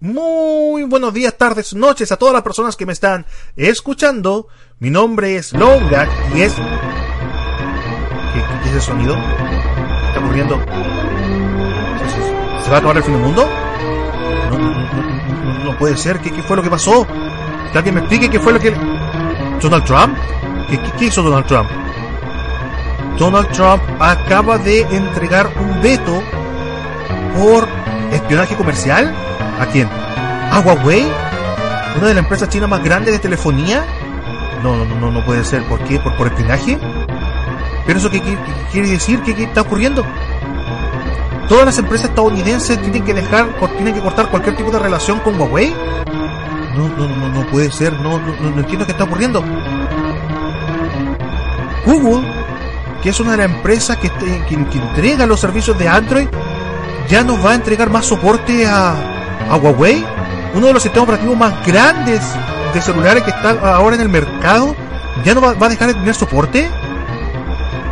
muy buenos días, tardes, noches a todas las personas que me están escuchando. Mi nombre es Longa y es... ¿Qué, es ese sonido? ¿Qué está ocurriendo? ¿Se va a acabar el fin del mundo? No, puede ser. ¿Qué, fue lo que pasó? Que alguien me explique qué fue lo que... ¿Donald Trump? qué hizo Donald Trump? Donald Trump acaba de entregar un veto por espionaje comercial. ¿A quién? ¿A Huawei? ¿Una de las empresas chinas más grandes de telefonía? No, no, no, no puede ser. ¿Por qué? ¿Por, por espionaje? ¿Pero eso qué, quiere decir? ¿Qué, está ocurriendo? ¿Todas las empresas estadounidenses tienen que dejar, tienen que cortar cualquier tipo de relación con Huawei? No, no, no, no puede ser. No, no, no entiendo qué está ocurriendo. Google, que es una de las empresas que, que entrega los servicios de Android, ya nos va a entregar más soporte a, Huawei, uno de los sistemas operativos más grandes de celulares que está ahora en el mercado, ya no va, a dejar de tener soporte.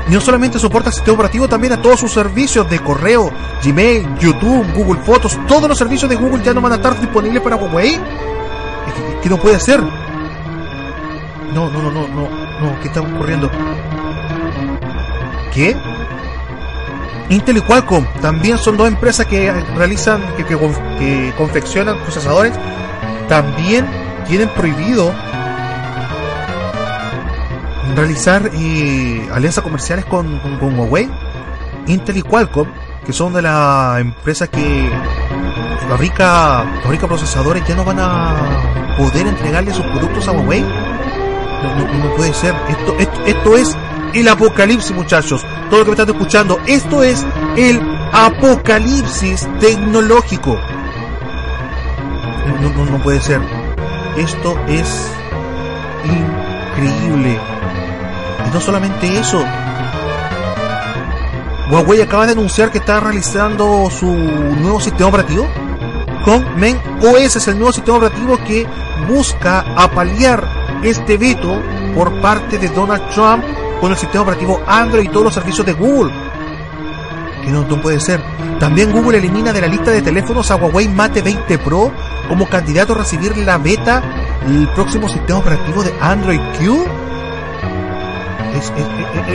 Y no solamente soporta el sistema operativo, también a todos sus servicios de correo, Gmail, YouTube, Google Fotos, todos los servicios de Google ya no van a estar disponibles para Huawei. ¿Qué, no puede ser? No, no, no, no, no, no, ¿qué está ocurriendo? ¿Qué? Intel y Qualcomm también son dos empresas que realizan, que, confeccionan procesadores. También tienen prohibido realizar eh, alianzas comerciales con, Huawei. Intel y Qualcomm, que son de las empresas que fabrica, fabrica procesadores, ya no van a poder entregarle sus productos a Huawei. No, puede ser. Esto, esto, esto es el apocalipsis, muchachos. Todo lo que me están escuchando, esto es el apocalipsis tecnológico. No, no, puede ser. Esto es increíble. Y no solamente eso. Huawei acaba de anunciar que está realizando su nuevo sistema operativo con Men OS, es el nuevo sistema operativo que busca apalear este veto por parte de Donald Trump con el sistema operativo Android y todos los servicios de Google. Que no, puede ser. También Google elimina de la lista de teléfonos a Huawei Mate 20 Pro como candidato a recibir la beta el próximo sistema operativo de Android Q.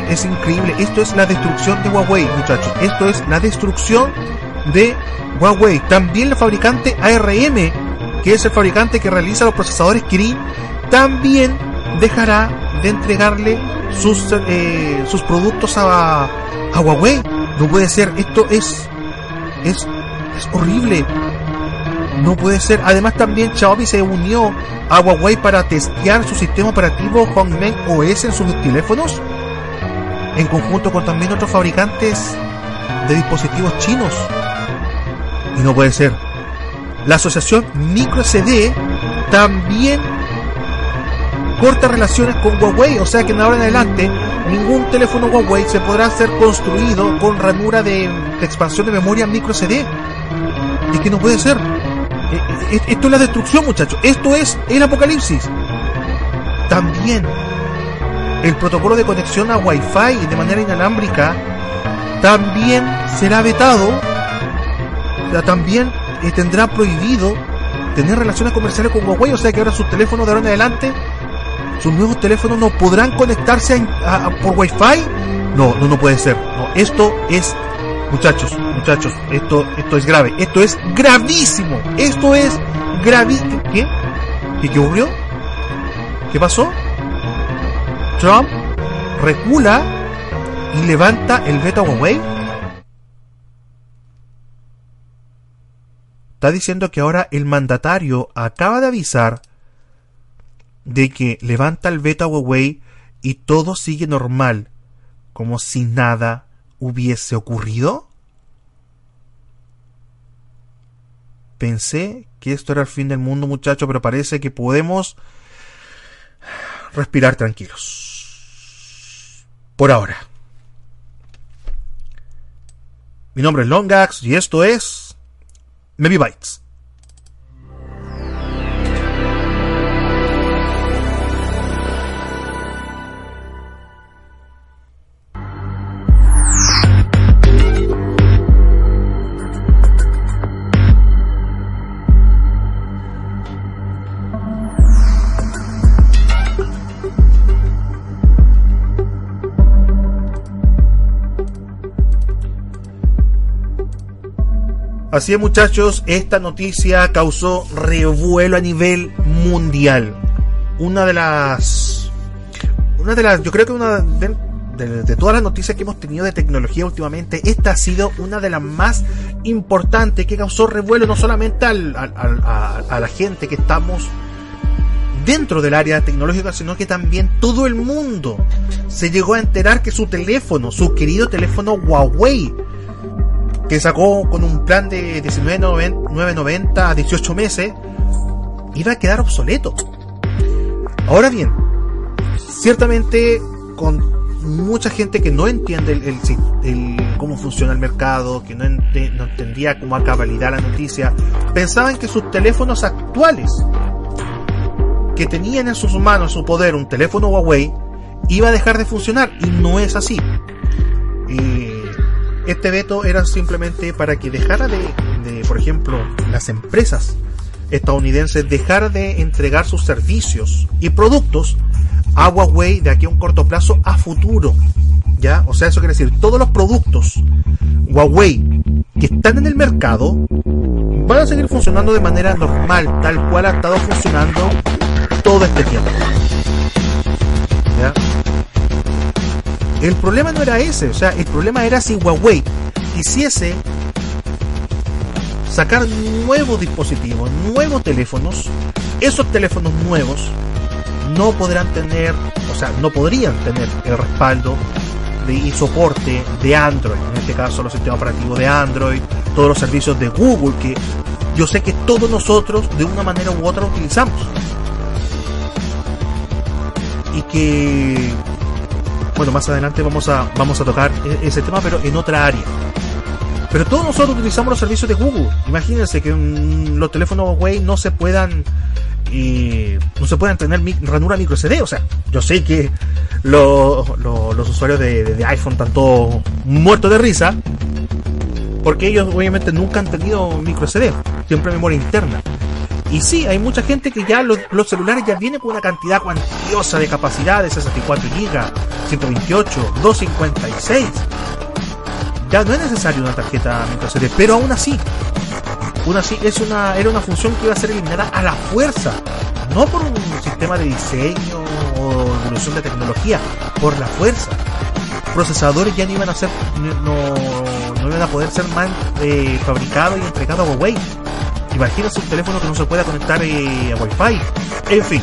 Es, increíble. Esto es la destrucción de Huawei, muchachos. Esto es la destrucción de Huawei. También el fabricante ARM, que es el fabricante que realiza los procesadores Kirin, también dejará de entregarle sus, eh, sus productos a, a Huawei. No puede ser, esto es, es, es horrible. No puede ser. Además también Xiaomi se unió a Huawei para testear su sistema operativo Hongmeng OS en sus teléfonos. En conjunto con también otros fabricantes de dispositivos chinos. Y no puede ser. La asociación MicroCD también corta relaciones con Huawei, o sea que de ahora en adelante ningún teléfono Huawei se podrá ser construido con ranura de, expansión de memoria micro CD. Es que no puede ser. Eh, eh, esto es la destrucción, muchachos. Esto es el apocalipsis. También el protocolo de conexión a Wi-Fi de manera inalámbrica también será vetado. También eh, tendrá prohibido tener relaciones comerciales con Huawei, o sea que ahora sus teléfonos de ahora en adelante sus nuevos teléfonos no podrán conectarse por Wi-Fi. No, no, no puede ser. No, esto es, muchachos, muchachos, esto, esto es grave. Esto es gravísimo. Esto es gravísimo. ¿Qué? ¿Qué, qué ocurrió? ¿Qué pasó? Trump recula y levanta el veto a Huawei. Está diciendo que ahora el mandatario acaba de avisar de que levanta el veto a Huawei y todo sigue normal, como si nada hubiese ocurrido? Pensé que esto era el fin del mundo, muchachos, pero parece que podemos respirar tranquilos. Por ahora. Mi nombre es Longax y esto es Maybe Así es muchachos, esta noticia causó revuelo a nivel mundial. Una de las... Una de las... Yo creo que una de, todas las noticias que hemos tenido de tecnología últimamente, esta ha sido una de las más importantes que causó revuelo no solamente al, a, la gente que estamos dentro del área tecnológica, sino que también todo el mundo se llegó a enterar que su teléfono, su querido teléfono Huawei, que sacó con un plan de 19.90 a 18 meses, iba a quedar obsoleto. Ahora bien, ciertamente con mucha gente que no entiende el, cómo funciona el mercado, que no, entendía cómo acá validar la noticia, pensaban que sus teléfonos actuales, que tenían en sus manos, su poder, un teléfono Huawei, iba a dejar de funcionar y no es así. Y este veto era simplemente para que dejara de, por ejemplo, las empresas estadounidenses dejar de entregar sus servicios y productos a Huawei de aquí a un corto plazo a futuro. ¿Ya? O sea, eso quiere decir, todos los productos Huawei que están en el mercado van a seguir funcionando de manera normal, tal cual ha estado funcionando todo este tiempo. ¿Ya? El problema no era ese, o sea, el problema era si Huawei quisiese sacar nuevos dispositivos, nuevos teléfonos, esos teléfonos nuevos no podrán tener, o sea, no podrían tener el respaldo de, y soporte de Android, en este caso los sistemas operativos de Android, todos los servicios de Google que yo sé que todos nosotros de una manera u otra utilizamos. Y que bueno, más adelante vamos a, vamos a tocar e-, ese tema, pero en otra área. Pero todos nosotros utilizamos los servicios de Google. Imagínense que los teléfonos Huawei no se puedan no se puedan tener ranura micro CD. O sea, yo sé que los usuarios de, iPhone están todos muertos de risa. Porque ellos obviamente nunca han tenido micro CD, siempre memoria interna. Y sí, hay mucha gente que ya los, celulares ya vienen con una cantidad cuantiosa de capacidad de 64 GB, 128, 256. Ya no es necesario una tarjeta microSD, pero aún así, aún así es era una función que iba a ser eliminada a la fuerza, no por un sistema de diseño o evolución de tecnología, por la fuerza. Procesadores ya no iban a ser, no, no iban a poder ser más eh, fabricados y entregados a Huawei Imagínate un teléfono que no se pueda conectar eh, a Wi-Fi. En fin,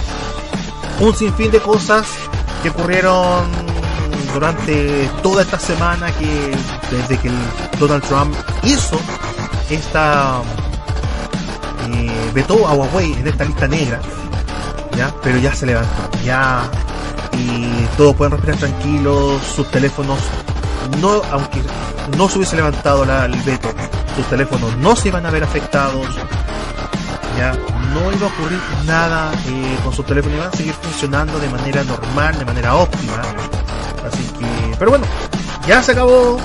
un sinfín de cosas que ocurrieron durante toda esta semana que desde que Donald Trump hizo esta eh, vetó a Huawei en esta lista negra ya pero ya se levantó ya y todos pueden respirar tranquilos sus teléfonos no aunque no se hubiese levantado el veto sus teléfonos no se iban a ver afectados ya no iba a ocurrir nada eh, con su teléfono, iban a seguir funcionando de manera normal, de manera óptima. Así que, pero bueno, ya se acabó.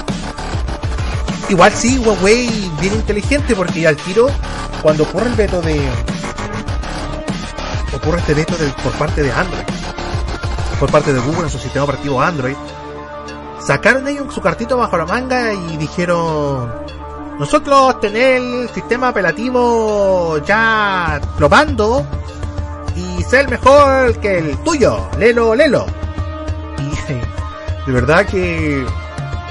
Igual sí, Huawei bien inteligente porque al tiro, cuando ocurre el veto de. ocurre este veto por parte de Android, por parte de Google en su sistema operativo Android, sacaron ellos su cartito bajo la manga y dijeron nosotros tener el sistema operativo ya probando y ser mejor que el tuyo, lelo, lelo. Y de verdad que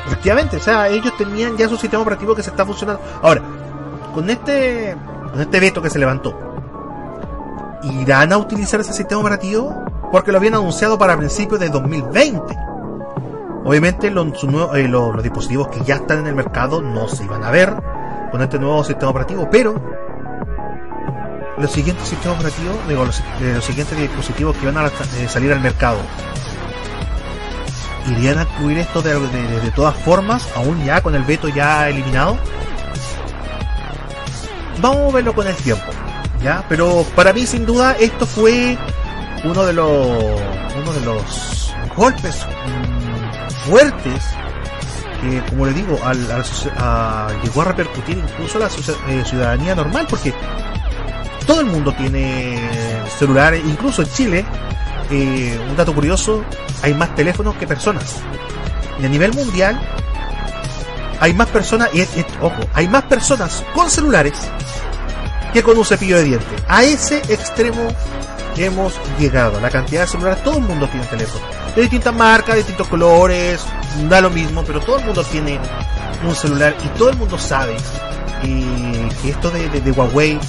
efectivamente, o sea, ellos tenían ya su sistema operativo que se está funcionando. Ahora, con este con este veto que se levantó, ¿irán a utilizar ese sistema operativo? Porque lo habían anunciado para principios de 2020. Obviamente eh, los, dispositivos que ya están en el mercado no se iban a ver con este nuevo sistema operativo, pero los siguientes sistemas operativos, digo, los, los siguientes dispositivos que van a salir al mercado. ¿Irían a incluir esto de, de, todas formas, aún ya con el veto ya eliminado? Vamos a verlo con el tiempo, ¿ya? Pero para mí, sin duda, esto fue uno de los, uno de los golpes mm, fuertes que, como le digo, al, llegó a repercutir incluso a la eh, ciudadanía normal, porque todo el mundo tiene celulares, incluso en Chile, eh, un dato curioso, hay más teléfonos que personas. Y a nivel mundial, hay más personas, ojo, hay más personas con celulares que con un cepillo de dientes. A ese extremo hemos llegado. La cantidad de celulares, todo el mundo tiene teléfono. De distintas marcas, de distintos colores, da lo mismo, pero todo el mundo tiene un celular y todo el mundo sabe eh, que esto de, Huawei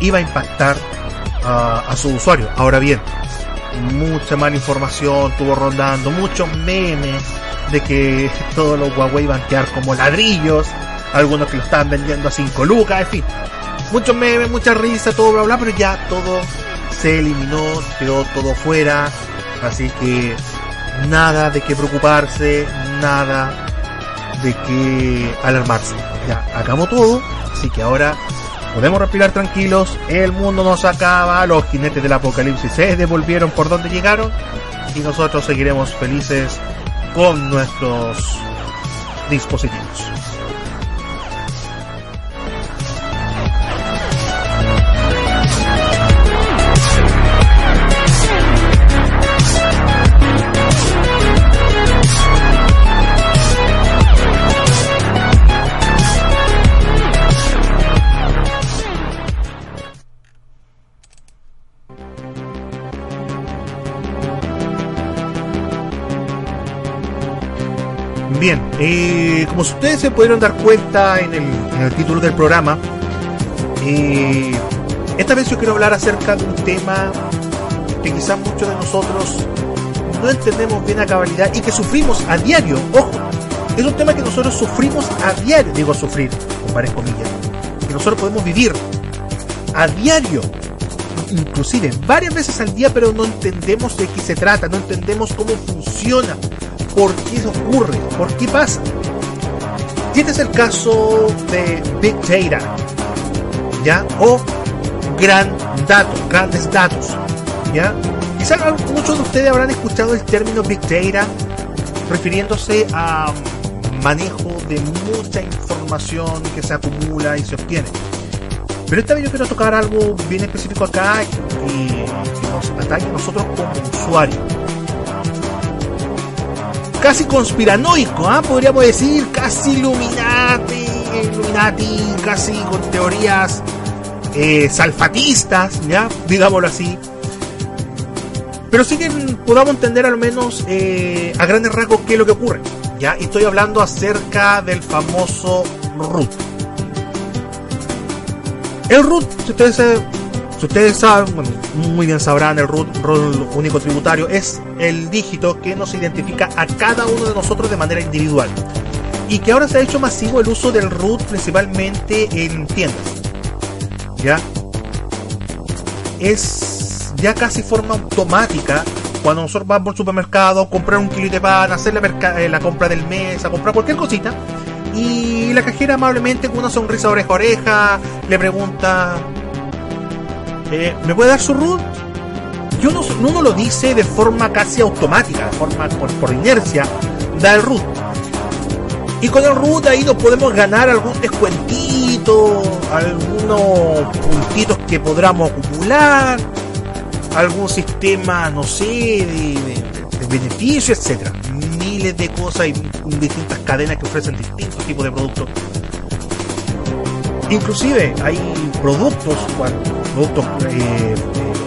iba a impactar a su usuario. Ahora bien, mucha mala información tuvo rondando, muchos memes de que todos los Huawei iban a quedar como ladrillos, algunos que lo estaban vendiendo a 5 lucas, en fin. Muchos memes, mucha risa, todo bla bla, pero ya todo se eliminó, quedó todo fuera, así que nada de qué preocuparse, nada de qué alarmarse. Ya, hagamos todo, así que ahora podemos respirar tranquilos, el mundo nos acaba, los jinetes del apocalipsis se devolvieron por donde llegaron y nosotros seguiremos felices con nuestros dispositivos. Eh, como ustedes se pudieron dar cuenta en el, título del programa, eh, esta vez yo quiero hablar acerca de un tema que quizás muchos de nosotros no entendemos bien a cabalidad y que sufrimos a diario. Ojo, es un tema que nosotros sufrimos a diario, digo sufrir, con varias comillas, que nosotros podemos vivir a diario, inclusive varias veces al día, pero no entendemos de qué se trata, no entendemos cómo funciona por qué ocurre, por qué pasa. Y este es el caso de Big Data, ¿ya? O gran datos, grandes datos, ¿ya? Quizás muchos de ustedes habrán escuchado el término Big Data refiriéndose a manejo de mucha información que se acumula y se obtiene. Pero esta vez yo quiero tocar algo bien específico acá y que nos atañe a nosotros como usuarios casi conspiranoico, ¿ah? podríamos decir, casi Illuminati, Illuminati, casi con teorías eh, salfatistas, ¿ya? digámoslo así. Pero sí que podamos entender al menos eh, a grandes rasgos qué es lo que ocurre. ¿ya? Estoy hablando acerca del famoso root. El root, si ustedes ustedes saben, muy bien sabrán, el root, único tributario es el dígito que nos identifica a cada uno de nosotros de manera individual. Y que ahora se ha hecho masivo el uso del root principalmente en tiendas. ¿Ya? Es ya casi forma automática cuando nosotros vamos al supermercado, comprar un kilo de pan, hacer la, eh, la compra del mes, a comprar cualquier cosita. Y la cajera amablemente con una sonrisa oreja a oreja le pregunta, eh, ¿me puede dar su root? Y uno, uno, lo dice de forma casi automática, de forma por, inercia, da el root. Y con el root ahí nos podemos ganar algún descuentito, algunos puntitos que podamos acumular, algún sistema, no sé, de, beneficio, etcétera. Miles de cosas y distintas cadenas que ofrecen distintos tipos de productos. Inclusive hay productos, productos, eh,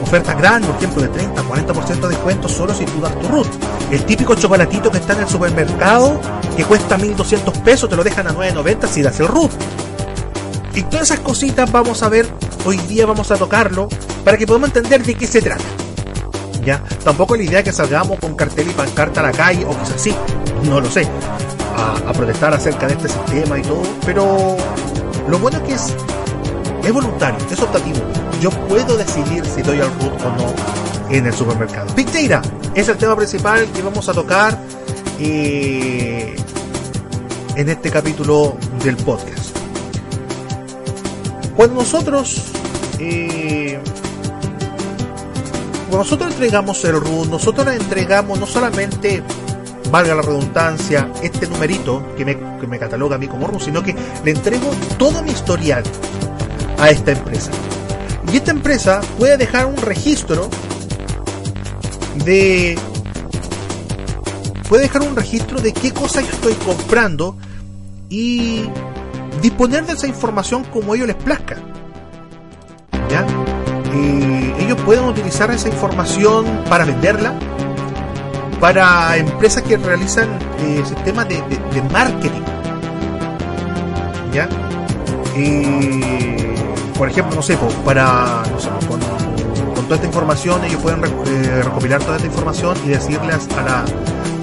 ofertas grandes, por ejemplo, de 30, 40% de descuento solo si tú das tu root. El típico chocolatito que está en el supermercado, que cuesta 1200 pesos, te lo dejan a 9.90 si das el root. Y todas esas cositas vamos a ver, hoy día vamos a tocarlo, para que podamos entender de qué se trata. ¿Ya? Tampoco la idea que salgamos con cartel y pancarta a la calle, o quizás sí, no lo sé, a, a protestar acerca de este sistema y todo, pero lo bueno que es es voluntario, es optativo. Yo puedo decidir si doy al root o no en el supermercado. Big Data es el tema principal que vamos a tocar eh, en este capítulo del podcast. Cuando nosotros eh, cuando nosotros entregamos el root, nosotros entregamos no solamente valga la redundancia, este numerito que me, que me cataloga a mí como root, sino que le entrego todo mi historial a esta empresa. Y esta empresa puede dejar un registro de puede dejar un registro de qué cosa yo estoy comprando y disponer de esa información como ellos les plazca. ¿Ya? ellos pueden utilizar esa información para venderla, para empresas que realizan eh, sistemas de, marketing. ¿Ya? Por ejemplo, no sé, para, no sé, con, toda esta información ellos pueden eh, recopilar toda esta información y decirles a, la,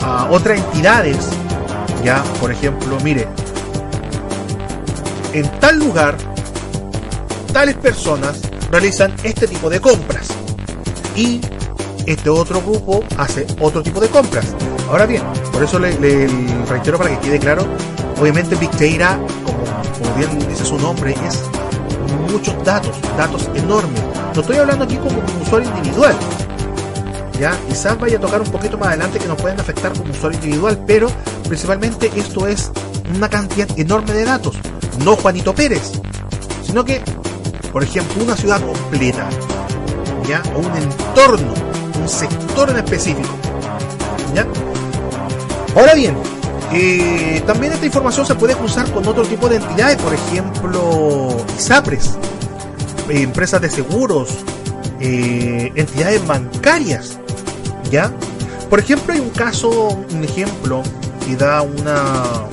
a otras entidades, ya, por ejemplo, mire, en tal lugar, tales personas realizan este tipo de compras y este otro grupo hace otro tipo de compras. Ahora bien, por eso le, reitero para que quede claro, obviamente Big Data, como, como bien dice su nombre, es muchos datos, datos enormes. No estoy hablando aquí como un usuario individual. Ya, quizás vaya a tocar un poquito más adelante que nos pueden afectar como usuario individual, pero principalmente esto es una cantidad enorme de datos. No Juanito Pérez, sino que, por ejemplo, una ciudad completa, ya, o un entorno, un sector en específico. ¿Ya? Ahora bien, eh, también esta información se puede cruzar con otro tipo de entidades, por ejemplo, ISAPRES, eh, empresas de seguros, eh, entidades bancarias, ¿ya? Por ejemplo, hay un caso, un ejemplo que da una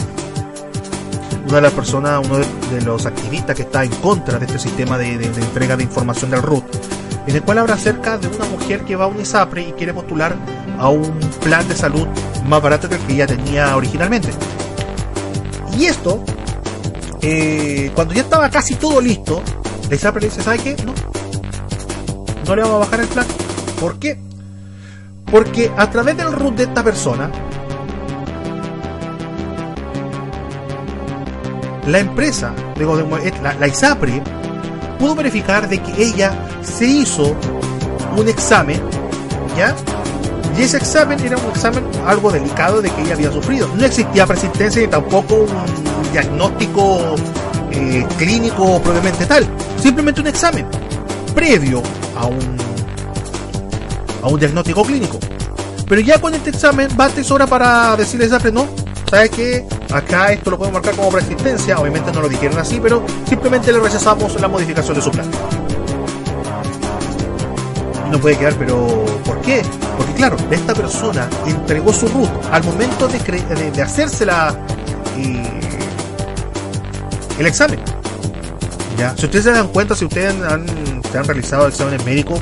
una de las personas, uno de, los activistas que está en contra de este sistema de, entrega de información del RUT, en el cual habla acerca de una mujer que va a un ISAPRE y quiere postular a un plan de salud más barato que el que ella tenía originalmente. Y esto, eh, cuando ya estaba casi todo listo, ISAPRE le dice, ¿sabe qué? No, no le vamos a bajar el plan. ¿Por qué? Porque a través del root de esta persona, la empresa, digo, la, la ISAPRE, pudo verificar de que ella se hizo un examen, ¿ya? Y ese examen era un examen algo delicado de que ella había sufrido. No existía persistencia ni tampoco un diagnóstico eh, clínico propiamente tal. Simplemente un examen previo a un, a un diagnóstico clínico. Pero ya con este examen bate hora para decirle a no, ¿sabes qué? Acá esto lo podemos marcar como persistencia, obviamente no lo dijeron así, pero simplemente le rechazamos la modificación de su plan. no puede quedar, pero ¿por qué? Porque claro, esta persona entregó su root al momento de, hacerse la, eh, el examen. ¿Ya? Si ustedes se dan cuenta, si ustedes han, realizado exámenes médicos,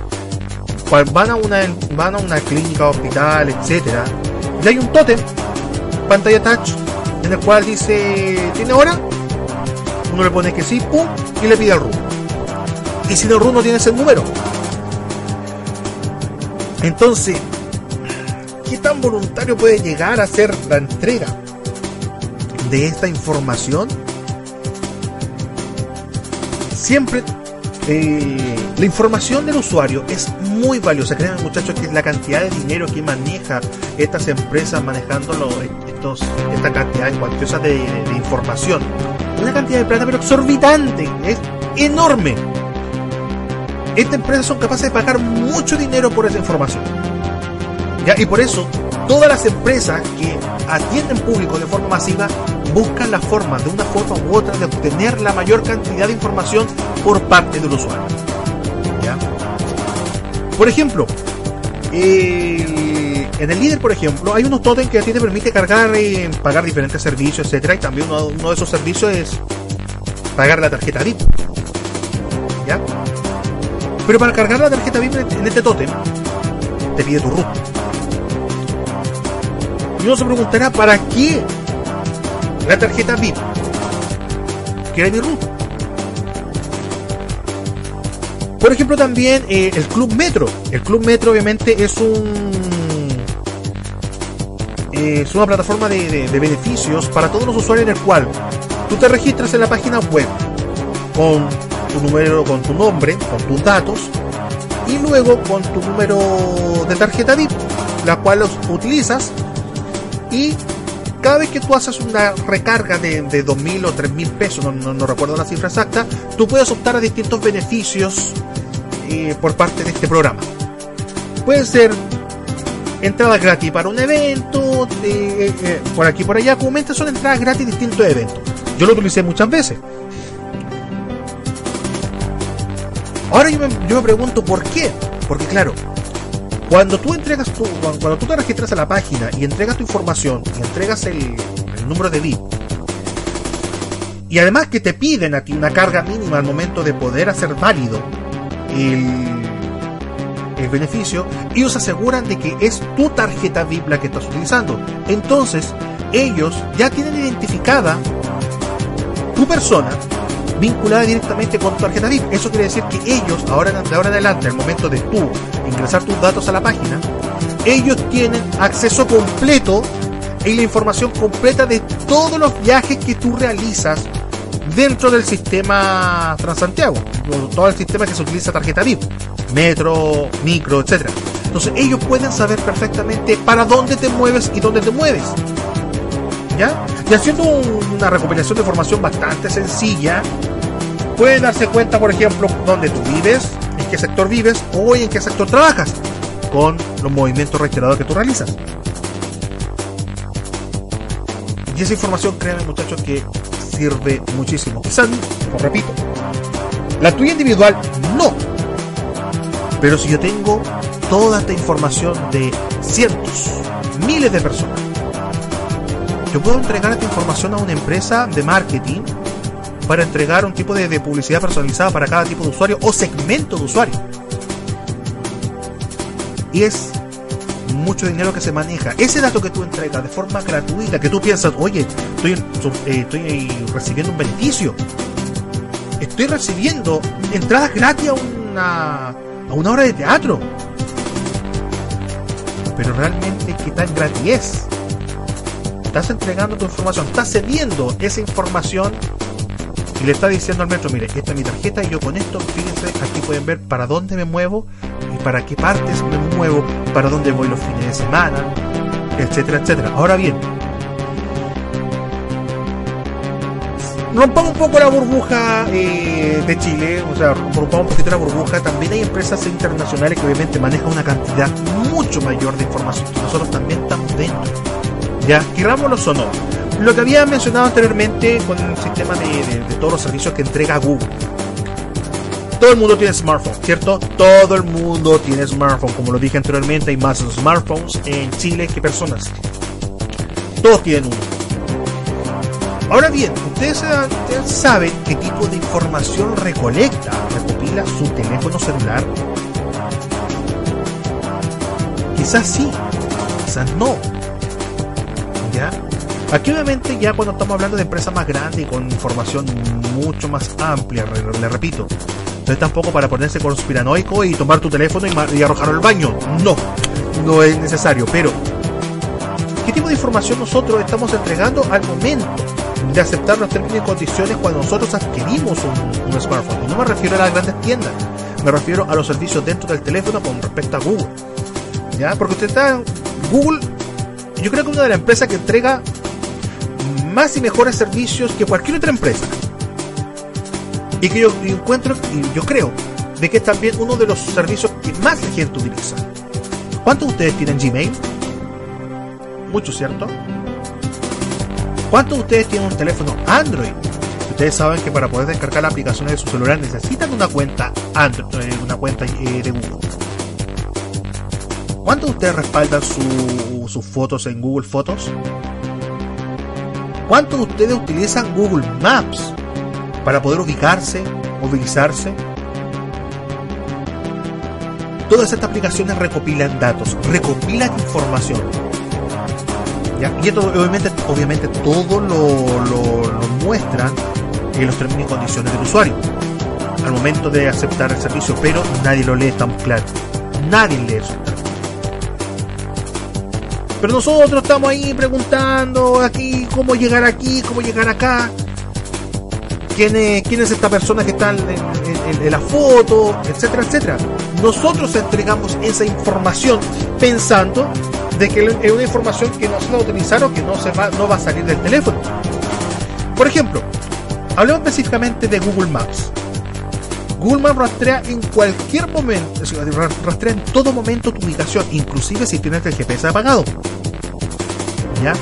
van a una, van a una clínica, hospital, etcétera, y hay un tótem pantalla touch en el cual dice, ¿tiene hora? Uno le pone que sí, pum, y le pide al RU. Y si el RU no tiene ese número. Entonces, ¿qué tan voluntario puede llegar a ser la entrega de esta información? Siempre eh, la información del usuario es muy valiosa. Créanme muchachos que la cantidad de dinero que maneja estas empresas manejando estos, esta cantidad cuantiosa de, información. Una cantidad de plata pero exorbitante. Es enorme. Estas empresas son capaces de pagar mucho dinero por esa información. Y por eso todas las empresas que atienden público de forma masiva buscan la forma, de una forma u otra, de obtener la mayor cantidad de información por parte del usuario. ¿Ya? Por ejemplo, en el líder, por ejemplo, hay unos totems que a ti te permite cargar y pagar diferentes servicios, etcétera, y también uno, de esos servicios es pagar la tarjeta VIP. ¿Ya? Pero para cargar la tarjeta VIP en este totem, te pide tu root. Y uno se preguntará, ¿para qué la tarjeta VIP? Que era mi root. Por ejemplo, también eh, el Club Metro. El Club Metro obviamente es un es una plataforma de, beneficios para todos los usuarios en el cual tú te registras en la página web con tu número, con tu nombre, con tus datos y luego con tu número de tarjeta VIP, la cual los utilizas y cada vez que tú haces una recarga de, de 2.000 o 3.000 pesos, no, recuerdo la cifra exacta, tú puedes optar a distintos beneficios eh, por parte de este programa. Puede ser entradas gratis para un evento, eh, eh, por aquí por allá, comúnmente son entradas gratis distintos eventos. Yo lo utilicé muchas veces. Ahora yo me pregunto por qué. Porque claro, cuando tú entregas tu, cuando tú te registras a la página y entregas tu información y entregas el, número de VIP, y además que te piden a ti una carga mínima al momento de poder hacer válido el, el beneficio, ellos aseguran de que es tu tarjeta VIP la que estás utilizando. Entonces, ellos ya tienen identificada tu persona vinculada directamente con tu tarjeta VIP. Eso quiere decir que ellos, ahora, de ahora en adelante, al momento de tú ingresar tus datos a la página, ellos tienen acceso completo y la información completa de todos los viajes que tú realizas dentro del sistema Transantiago, todo el sistema que se utiliza tarjeta VIP, metro, micro, etc. Entonces ellos pueden saber perfectamente para dónde te mueves y dónde te mueves. ¿Ya? Y haciendo una recopilación de información bastante sencilla, pueden darse cuenta, por ejemplo, dónde tú vives, en qué sector vives o en qué sector trabajas, con los movimientos reiterados que tú realizas. Y esa información, créanme muchachos, que sirve muchísimo. Quizás, lo repito, la tuya individual no. Pero si yo tengo toda esta información de cientos, miles de personas, yo puedo entregar esta información a una empresa de marketing para entregar un tipo de, publicidad personalizada para cada tipo de usuario o segmento de usuario. Y es mucho dinero que se maneja. Ese dato que tú entregas de forma gratuita, que tú piensas, oye, estoy, eh, estoy recibiendo un beneficio. Estoy recibiendo entradas gratis a una, a una hora de teatro. Pero realmente, ¿qué tan gratis es? Estás entregando tu información, estás cediendo esa información y le está diciendo al metro, mire, esta es mi tarjeta y yo con esto, fíjense, aquí pueden ver para dónde me muevo y para qué partes me muevo, para dónde voy los fines de semana, etcétera, etcétera. Ahora bien, rompamos un poco la burbuja eh, de Chile, o sea, rompamos un poquito la burbuja. También hay empresas internacionales que obviamente manejan una cantidad mucho mayor de información que nosotros también estamos dentro. Ya, querámoslo o no lo que había mencionado anteriormente con el sistema de, todos los servicios que entrega Google. Todo el mundo tiene smartphone, ¿cierto? Todo el mundo tiene smartphone. Como lo dije anteriormente, hay más smartphones en Chile que personas. Todos tienen uno. Ahora bien, ustedes, ustedes saben qué tipo de información recolecta, recopila su teléfono celular. Quizás sí, quizás no. ¿Ya? Aquí obviamente ya cuando estamos hablando de empresas más grandes y con información mucho más amplia, le, repito, no es tampoco para ponerse conspiranoico y tomar tu teléfono y, arrojarlo al baño. No, no es necesario. Pero, ¿qué tipo de información nosotros estamos entregando al momento de aceptar los términos y condiciones cuando nosotros adquirimos un, smartphone? No me refiero a las grandes tiendas, me refiero a los servicios dentro del teléfono con respecto a Google. ¿Ya? Porque usted está en Google, yo creo que una de las empresas que entrega más y mejores servicios que cualquier otra empresa. Y que yo encuentro, y yo creo, de que es también uno de los servicios que más la gente utiliza. ¿Cuántos de ustedes tienen Gmail? Mucho, ¿cierto? ¿Cuántos de ustedes tienen un teléfono Android? Ustedes saben que para poder descargar aplicaciones de su celular necesitan una cuenta Android, eh, una cuenta eh, de Google. ¿Cuántos de ustedes respaldan sus fotos en Google Fotos? ¿Cuántos de ustedes utilizan Google Maps para poder ubicarse, movilizarse? Todas estas aplicaciones recopilan datos, recopilan información. Y esto obviamente, obviamente todo lo, lo, muestran en los términos y condiciones del usuario. al momento de aceptar el servicio, pero nadie lo lee tan claro. Nadie lee eso. Pero nosotros estamos ahí preguntando aquí cómo llegar aquí, cómo llegar acá. ¿Quién es, quién es esta persona que está en, la foto, etcétera, etcétera? Nosotros entregamos esa información pensando de que es una información que no se va a utilizar o que no, se va, no va a salir del teléfono. Por ejemplo, hablemos específicamente de Google Maps. Google rastrea en cualquier momento, rastrea en todo momento tu ubicación, inclusive si tienes el GPS apagado. ¿Ya?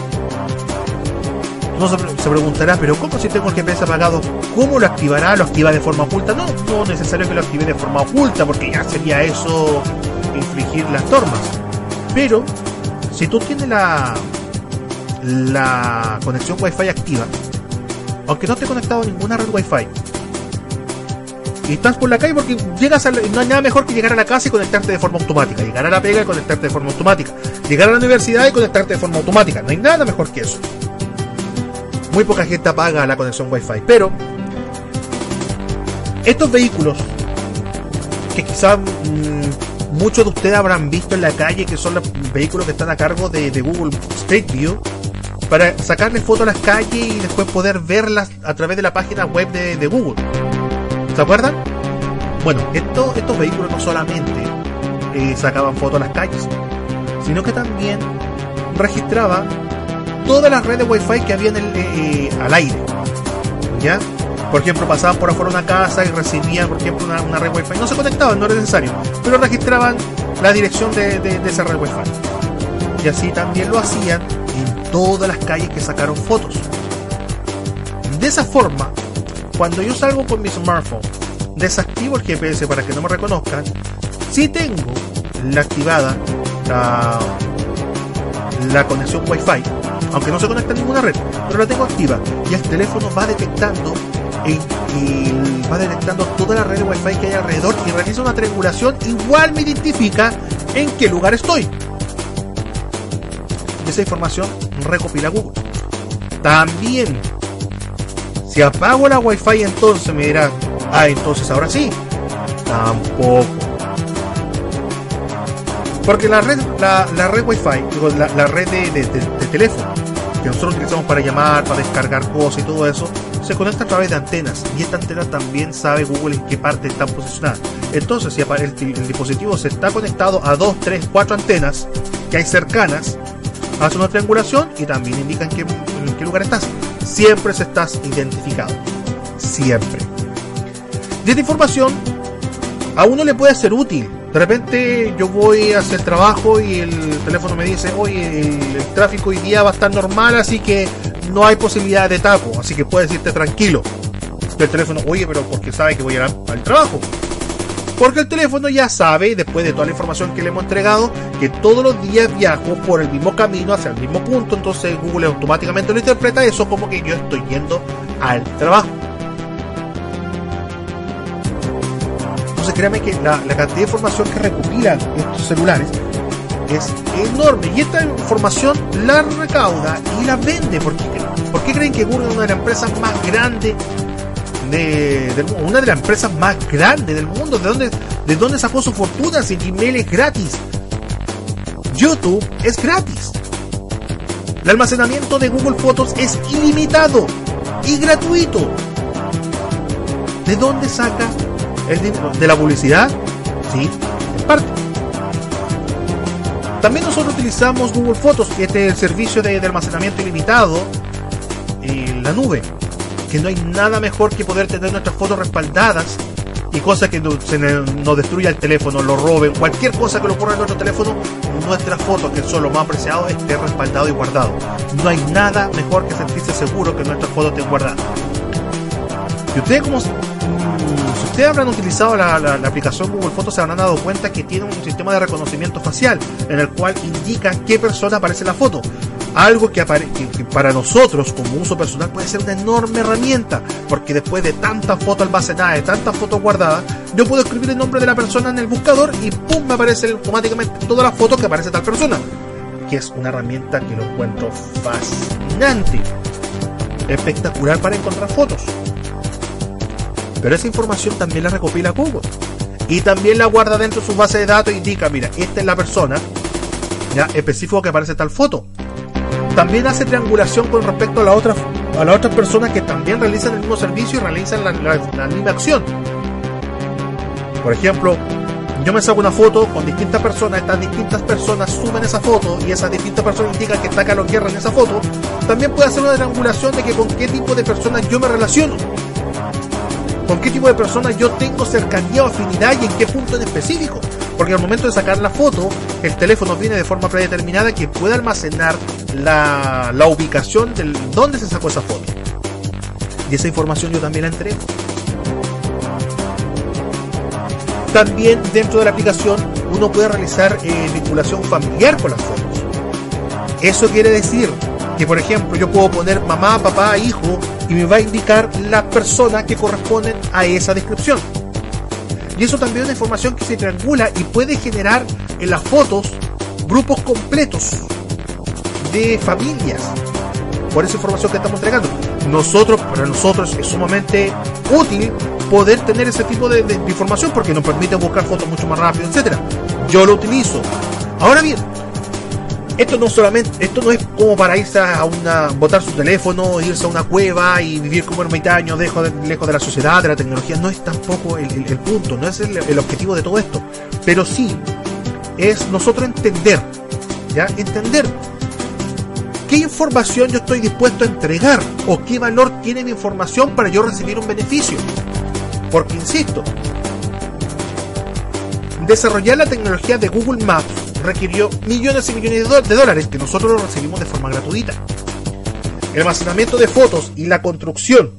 No se, preguntará, pero ¿cómo si tengo el GPS apagado? ¿Cómo lo activará? ¿Lo activa de forma oculta? No, no es necesario que lo active de forma oculta, porque ya sería eso infligir las normas. Pero, si tú tienes la, la conexión Wi-Fi activa, aunque no esté conectado a ninguna red Wi-Fi, y estás por la calle porque llegas a no hay nada mejor que llegar a la casa y conectarte de forma automática, llegar a la pega y conectarte de forma automática, llegar a la universidad y conectarte de forma automática, no hay nada mejor que eso. Muy poca gente apaga la conexión Wi-Fi, pero estos vehículos que quizás mm, muchos de ustedes habrán visto en la calle, que son los vehículos que están a cargo de, Google Street View, para sacarle fotos a las calles y después poder verlas a través de la página web de Google. ¿Se acuerdan? Bueno, estos vehículos no solamente eh, sacaban fotos a las calles, sino que también registraban todas las redes wifi que había en el, eh, al aire. ¿Ya? Por ejemplo, pasaban por afuera de una casa y recibían, por ejemplo, una, red wifi. No se conectaban, no era necesario, pero registraban la dirección de, de esa red wifi. Y así también lo hacían en todas las calles que sacaron fotos. De esa forma, cuando yo salgo con mi smartphone, desactivo el GPS para que no me reconozcan, si tengo la activada la, la conexión Wi-Fi, aunque no se conecta a ninguna red, pero la tengo activa y el teléfono va detectando y, va detectando toda la red Wi-Fi que hay alrededor y realiza una triangulación, igual me identifica en qué lugar estoy. Y esa información recopila Google. También si apago la wifi entonces me dirá, ah, entonces ahora sí. Tampoco. Porque la red, la, red wifi, la, la red de, teléfono, que nosotros utilizamos para llamar, para descargar cosas y todo eso, se conecta a través de antenas. Y esta antena también sabe Google en qué parte están posicionadas. Entonces, si el, dispositivo se está conectado a 2, 3, 4 antenas que hay cercanas, hace una triangulación y también indica en qué, en qué lugar estás siempre se estás identificado. Siempre. Y esta información a uno le puede ser útil. De repente yo voy a hacer trabajo y el teléfono me dice, oye, el, tráfico hoy día va a estar normal, así que no hay posibilidad de tapo, así que puedes irte tranquilo. El teléfono, oye, pero porque sabe que voy a ir al trabajo. Porque el teléfono ya sabe, después de toda la información que le hemos entregado, que todos los días viajo por el mismo camino hacia el mismo punto. Entonces Google automáticamente lo interpreta eso como que yo estoy yendo al trabajo. Entonces créanme que la, cantidad de información que recopilan estos celulares es enorme. Y esta información la recauda y la vende. ¿Por ¿Por qué creen que Google es una de las empresas más grandes de, una de las empresas más grandes del mundo. ¿De dónde, de dónde sacó su fortuna si Gmail es gratis? YouTube es gratis. El almacenamiento de Google Fotos es ilimitado y gratuito. ¿De dónde saca el dinero? ¿De la publicidad? Sí, en parte. También nosotros utilizamos Google Fotos, este es el servicio de, de almacenamiento ilimitado en la nube que no hay nada mejor que poder tener nuestras fotos respaldadas y cosas que se nos destruya el teléfono, lo roben, cualquier cosa que lo ocurra en nuestro teléfono, nuestras fotos, que son lo más preciado, esté respaldado y guardado. No hay nada mejor que sentirse seguro que nuestras fotos estén guardadas. Y ustedes como si ustedes habrán utilizado la, la, aplicación Google Fotos se habrán dado cuenta que tiene un sistema de reconocimiento facial en el cual indica qué persona aparece en la foto algo que, para nosotros como uso personal puede ser una enorme herramienta, porque después de tantas fotos almacenadas, de tantas fotos guardadas, yo puedo escribir el nombre de la persona en el buscador y pum, me aparece automáticamente todas las fotos que aparece tal persona, que es una herramienta que lo encuentro fascinante, espectacular para encontrar fotos. Pero esa información también la recopila Google. Y también la guarda dentro de su base de datos e indica, mira, esta es la persona ya específico que aparece tal foto. También hace triangulación con respecto a la otra a las otras personas que también realizan el mismo servicio y realizan la, misma acción. Por ejemplo, yo me saco una foto con distintas personas, estas distintas personas suben esa foto y esas distintas personas indican que está Carlos Guerra en esa foto, también puede hacer una triangulación de que con qué tipo de personas yo me relaciono. Con qué tipo de personas yo tengo cercanía o afinidad y en qué punto en específico. Porque al momento de sacar la foto, el teléfono viene de forma predeterminada que puede almacenar la, ubicación del dónde se sacó esa foto. Y esa información yo también la entrego. También dentro de la aplicación uno puede realizar eh, vinculación familiar con las fotos. Eso quiere decir que, por ejemplo, yo puedo poner mamá, papá, hijo y me va a indicar la persona que corresponde a esa descripción. Y eso también es una información que se triangula y puede generar en las fotos grupos completos familias por esa información que estamos entregando. Nosotros, para nosotros es sumamente útil poder tener ese tipo de, información porque nos permite buscar fotos mucho más rápido, etcétera. Yo lo utilizo. Ahora bien, esto no solamente, esto no es como para irse a una, botar su teléfono, irse a una cueva y vivir como en 20 años lejos de, lejos de la sociedad, de la tecnología. No es tampoco el, punto, no es el, el, objetivo de todo esto. Pero sí es nosotros entender, ya entender qué información yo estoy dispuesto a entregar o qué valor tiene mi información para yo recibir un beneficio. Porque, insisto, desarrollar la tecnología de Google Maps requirió millones y millones de dólares que nosotros lo recibimos de forma gratuita. El almacenamiento de fotos y la construcción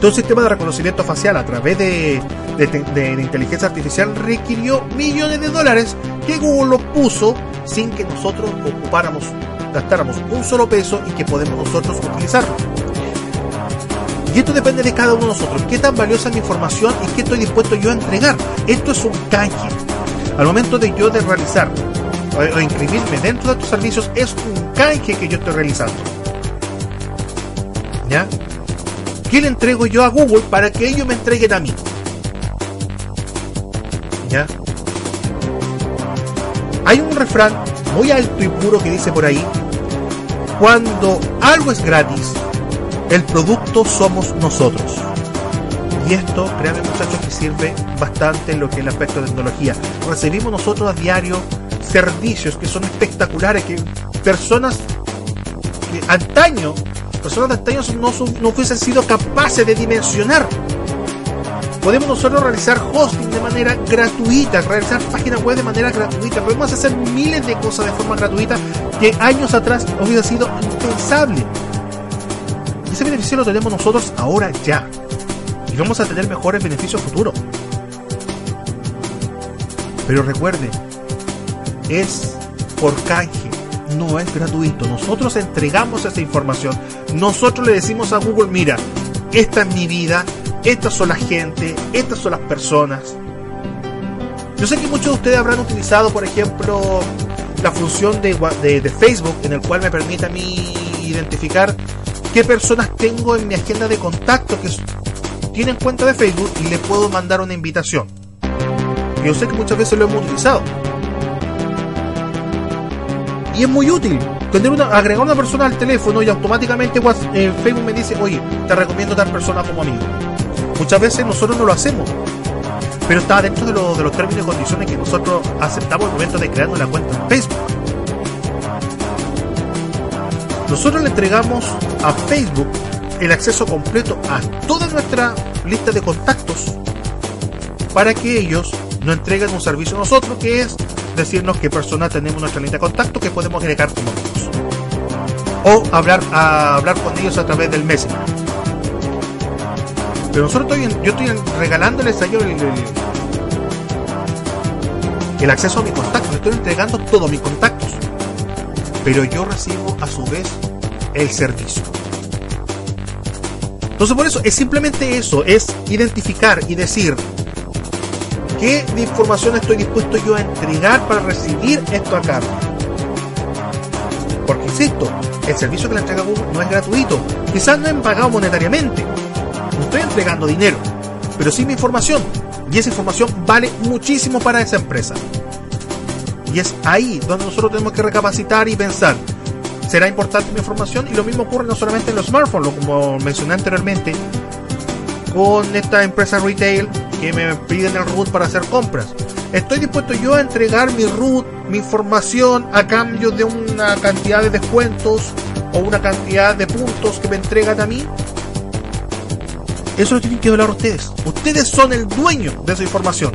de un sistema de reconocimiento facial a través de, de, inteligencia artificial requirió millones de dólares que Google lo puso sin que nosotros ocupáramos, gastáramos un solo peso y que podemos nosotros utilizarlo. Y esto depende de cada uno de nosotros. ¿Qué tan valiosa es mi información y qué estoy dispuesto yo a entregar? Esto es un canje. Al momento de yo de realizar o, inscribirme dentro de estos servicios, es un canje que yo estoy realizando. ¿Ya? ¿Qué le entrego yo a Google para que ellos me entreguen a mí? ¿Ya? Hay un refrán muy alto y puro que dice por ahí, cuando algo es gratis, el producto somos nosotros. Y esto, créanme muchachos, que sirve bastante en lo que es el aspecto de tecnología. Recibimos nosotros a diario servicios que son espectaculares, que personas que antaño, personas de antaño no, no hubiesen sido capaces de dimensionar. Podemos nosotros realizar hosting de manera gratuita, realizar páginas web de manera gratuita, podemos hacer miles de cosas de forma gratuita que años atrás hubiera sido impensable. Ese beneficio lo tenemos nosotros ahora ya. Y vamos a tener mejores beneficios futuros. Pero recuerde, es por canje, no es gratuito. Nosotros entregamos esa información. Nosotros le decimos a Google, mira, esta es mi vida, estas son la gente, estas son las personas. Yo sé que muchos de ustedes habrán utilizado, por ejemplo, la función de, de, Facebook, en el cual me permite a mí identificar qué personas tengo en mi agenda de contacto que tienen cuenta de Facebook y le puedo mandar una invitación. Yo sé que muchas veces lo hemos utilizado. Y es muy útil tener una, agregar una persona al teléfono y automáticamente eh, Facebook me dice, oye, te recomiendo tal persona como amigo. Muchas veces nosotros no lo hacemos, pero está dentro de, de los términos y condiciones que nosotros aceptamos al momento de crear una cuenta en Facebook. Nosotros le entregamos a Facebook el acceso completo a toda nuestra lista de contactos para que ellos nos entreguen un servicio a nosotros que es decirnos qué persona tenemos en nuestra lista de contactos que podemos agregar como amigos o hablar a hablar con ellos a través del Messenger pero nosotros estoy, yo estoy regalándoles a ellos el, el, acceso a mi contacto estoy entregando todos mis contactos pero yo recibo a su vez el servicio. Entonces por eso es simplemente eso, es identificar y decir qué información estoy dispuesto yo a entregar para recibir esto acá. Porque insisto, el servicio que le entrega Google no es gratuito. Quizás no he pagado monetariamente. No estoy entregando dinero. pero sí mi información. Y esa información vale muchísimo para esa empresa. Y es ahí donde nosotros tenemos que recapacitar y pensar, ¿será importante mi información? Y lo mismo ocurre no solamente en los smartphones, como mencioné anteriormente, con esta empresa retail que me piden el root para hacer compras. ¿Estoy dispuesto yo a entregar mi root, mi información, a cambio de una cantidad de descuentos o una cantidad de puntos que me entregan a mí? Eso lo tienen que hablar ustedes. Ustedes son el dueño de esa información.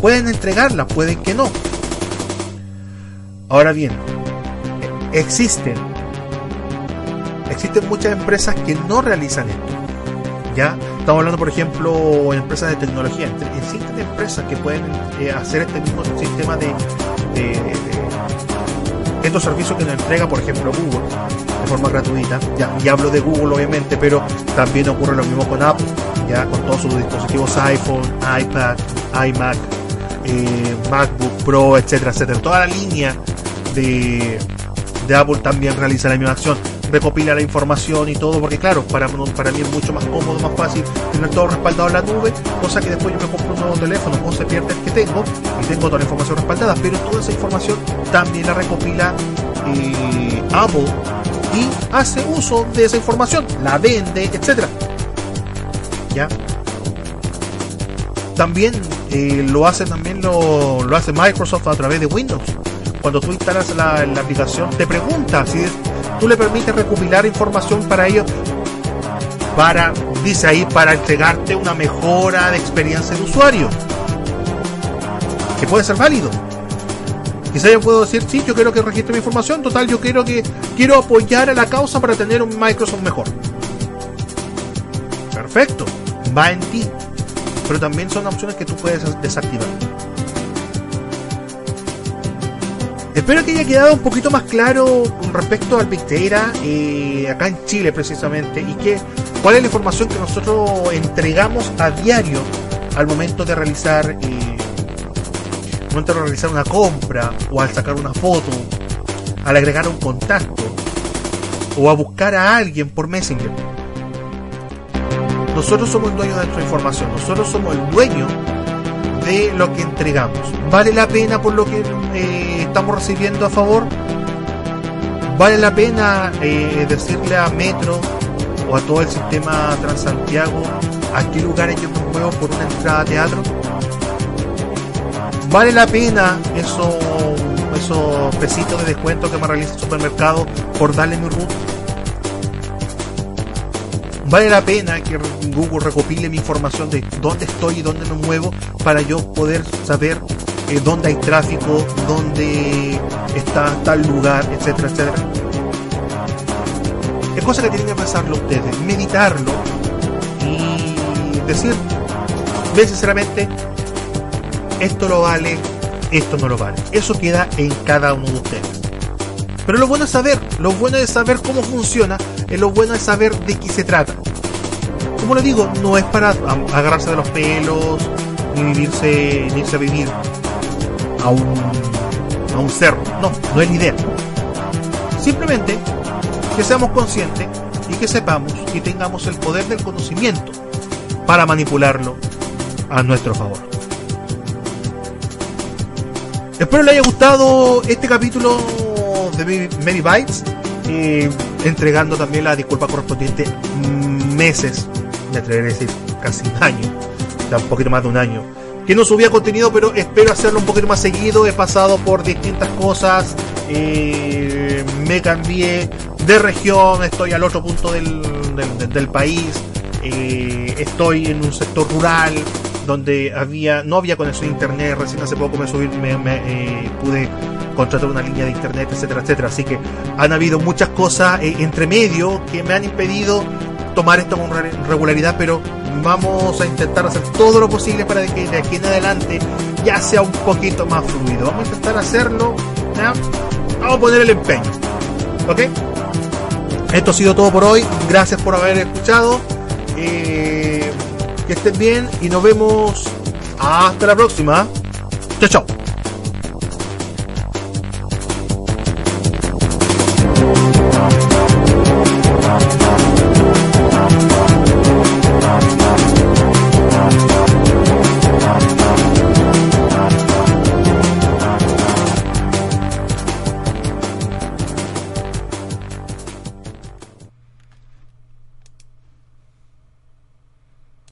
Pueden entregarla, pueden que no. Ahora bien, existen existen muchas empresas que no realizan esto. Ya estamos hablando, por ejemplo, en empresas de tecnología. Existen empresas que pueden eh, hacer este mismo sistema de, estos servicios que nos entrega, por ejemplo, Google de forma gratuita. Ya, y hablo de Google, obviamente, pero también ocurre lo mismo con Apple, ya con todos sus dispositivos iPhone, iPad, iMac, eh, MacBook Pro, etcétera, etcétera. Toda la línea de, de Apple también realiza la misma acción recopila la información y todo, porque claro, para, para mí es mucho más cómodo, más fácil tener todo respaldado en la nube, cosa que después yo me compro un nuevo teléfono o se pierde el que tengo y tengo toda la información respaldada, pero toda esa información también la recopila eh, Apple y hace uso de esa información, la vende, etcétera. ¿Ya? También eh, lo hace también lo, lo hace Microsoft a través de Windows. Cuando tú instalas la, aplicación, te pregunta si tú le permites recopilar información para ello, para, dice ahí, para entregarte una mejora de experiencia de usuario. Que puede ser válido. Quizá yo puedo decir, sí, yo quiero que registre mi información, total, yo quiero que quiero apoyar a la causa para tener un Microsoft mejor. Perfecto, va en ti. Pero también son opciones que tú puedes desactivar. Espero que haya quedado un poquito más claro con respecto al Big eh, acá en Chile precisamente y que cuál es la información que nosotros entregamos a diario al momento de realizar eh, momento de realizar una compra o al sacar una foto, al agregar un contacto o a buscar a alguien por Messenger. Nosotros somos el dueño de nuestra información, nosotros somos el dueño de lo que entregamos. ¿Vale la pena por lo que eh, estamos recibiendo a favor? ¿Vale la pena eh, decirle a Metro o a todo el sistema Transantiago a qué lugares yo me muevo por una entrada a teatro? ¿Vale la pena esos, esos pesitos de descuento que me realiza el supermercado por darle mi root? vale la pena que Google recopile mi información de dónde estoy y dónde me muevo para yo poder saber eh, dónde hay tráfico, dónde está tal lugar, etcétera, etcétera. Es cosa que tienen que pensarlo ustedes, meditarlo y decir, bien sinceramente, esto lo vale, esto no lo vale. Eso queda en cada uno de ustedes. Pero lo bueno es saber, lo bueno es saber cómo funciona, lo bueno es saber de qué se trata. Como le digo, no es para agarrarse de los pelos, ni vivirse, ni irse a vivir a un, a un cerro. No, no es la idea. Simplemente que seamos conscientes y que sepamos y tengamos el poder del conocimiento para manipularlo a nuestro favor. Espero le haya gustado este capítulo de Many Bytes, eh, entregando también la disculpa correspondiente meses, me atreveré a decir casi un año, un poquito más de un año, que no subía contenido, pero espero hacerlo un poquito más seguido. He pasado por distintas cosas, me cambié de región, estoy al otro punto del, del, país, estoy en un sector rural donde había no había conexión a internet, recién hace poco me subí, me, me pude contratar una línea de internet, etcétera, etcétera. Así que han habido muchas cosas eh, entre medio que me han impedido tomar esto con regularidad, pero vamos a intentar hacer todo lo posible para que de aquí en adelante ya sea un poquito más fluido. Vamos a intentar hacerlo, vamos a poner el empeño, ¿ok? Esto ha sido todo por hoy. Gracias por haber escuchado. Eh, que estén bien y nos vemos hasta la próxima. Chao, chao.